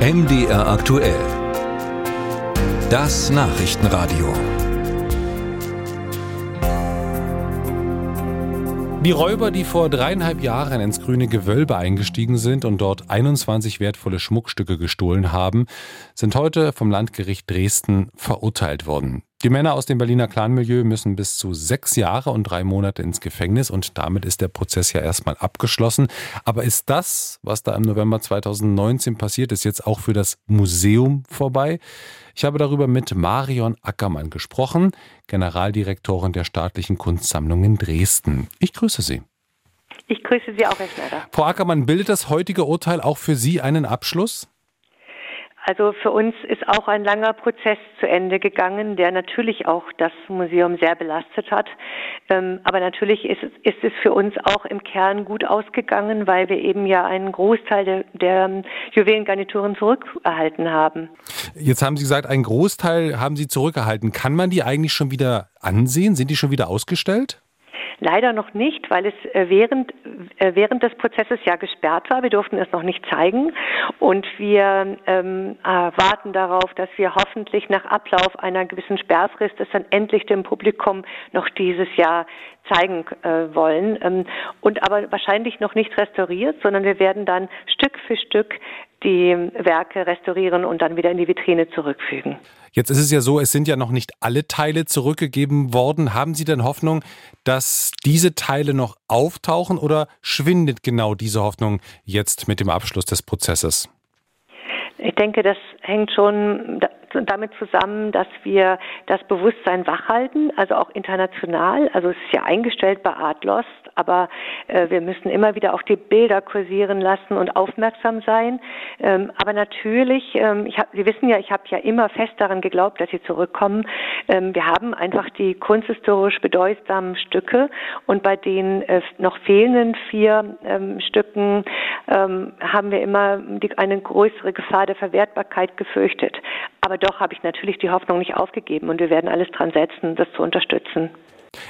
MDR aktuell. Das Nachrichtenradio. Die Räuber, die vor dreieinhalb Jahren ins grüne Gewölbe eingestiegen sind und dort 21 wertvolle Schmuckstücke gestohlen haben, sind heute vom Landgericht Dresden verurteilt worden. Die Männer aus dem Berliner Clanmilieu müssen bis zu sechs Jahre und drei Monate ins Gefängnis und damit ist der Prozess ja erstmal abgeschlossen. Aber ist das, was da im November 2019 passiert ist, jetzt auch für das Museum vorbei? Ich habe darüber mit Marion Ackermann gesprochen, Generaldirektorin der Staatlichen Kunstsammlung in Dresden. Ich grüße Sie. Ich grüße Sie auch, Herr Schneider. Frau Ackermann, bildet das heutige Urteil auch für Sie einen Abschluss? Also für uns ist auch ein langer Prozess zu Ende gegangen, der natürlich auch das Museum sehr belastet hat. Ähm, aber natürlich ist, ist es für uns auch im Kern gut ausgegangen, weil wir eben ja einen Großteil der, der Juwelengarnituren zurückerhalten haben. Jetzt haben Sie gesagt, einen Großteil haben Sie zurückerhalten. Kann man die eigentlich schon wieder ansehen? Sind die schon wieder ausgestellt? Leider noch nicht, weil es äh, während, äh, während des Prozesses ja gesperrt war. Wir durften es noch nicht zeigen. Und wir ähm, äh, warten darauf, dass wir hoffentlich nach Ablauf einer gewissen Sperrfrist es dann endlich dem Publikum noch dieses Jahr zeigen äh, wollen. Ähm, und aber wahrscheinlich noch nicht restauriert, sondern wir werden dann Stück für Stück die Werke restaurieren und dann wieder in die Vitrine zurückfügen. Jetzt ist es ja so, es sind ja noch nicht alle Teile zurückgegeben worden. Haben Sie denn Hoffnung, dass diese Teile noch auftauchen oder schwindet genau diese Hoffnung jetzt mit dem Abschluss des Prozesses? Ich denke, das hängt schon damit zusammen, dass wir das Bewusstsein wachhalten, also auch international. Also es ist ja eingestellt bei Art Lost, aber äh, wir müssen immer wieder auch die Bilder kursieren lassen und aufmerksam sein. Ähm, aber natürlich, ähm, ich hab, Sie wissen ja, ich habe ja immer fest daran geglaubt, dass Sie zurückkommen. Ähm, wir haben einfach die kunsthistorisch bedeutsamen Stücke und bei den äh, noch fehlenden vier ähm, Stücken ähm, haben wir immer die, eine größere Gefahr der Verwertbarkeit gefürchtet. Aber doch habe ich natürlich die Hoffnung nicht aufgegeben und wir werden alles dran setzen, das zu unterstützen.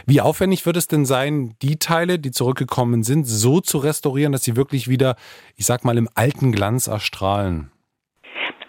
Wie aufwendig wird es denn sein, die Teile, die zurückgekommen sind, so zu restaurieren, dass sie wirklich wieder, ich sag mal, im alten Glanz erstrahlen?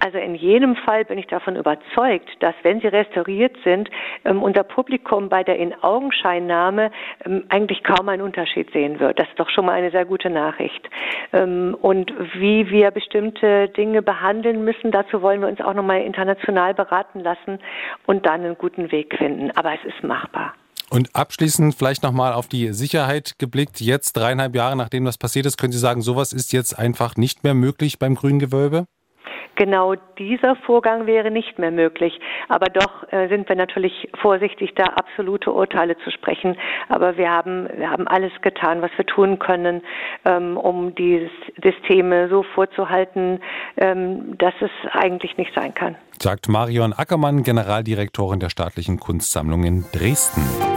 Also in jedem Fall bin ich davon überzeugt, dass wenn sie restauriert sind, ähm, unser Publikum bei der In-Augenscheinnahme ähm, eigentlich kaum einen Unterschied sehen wird. Das ist doch schon mal eine sehr gute Nachricht. Ähm, und wie wir bestimmte Dinge behandeln müssen, dazu wollen wir uns auch nochmal international beraten lassen und dann einen guten Weg finden. Aber es ist machbar. Und abschließend vielleicht nochmal auf die Sicherheit geblickt. Jetzt, dreieinhalb Jahre nachdem das passiert ist, können Sie sagen, sowas ist jetzt einfach nicht mehr möglich beim Grünen Gewölbe? Genau dieser Vorgang wäre nicht mehr möglich. Aber doch äh, sind wir natürlich vorsichtig, da absolute Urteile zu sprechen. Aber wir haben, wir haben alles getan, was wir tun können, ähm, um die Systeme so vorzuhalten, ähm, dass es eigentlich nicht sein kann. Sagt Marion Ackermann, Generaldirektorin der Staatlichen Kunstsammlung in Dresden.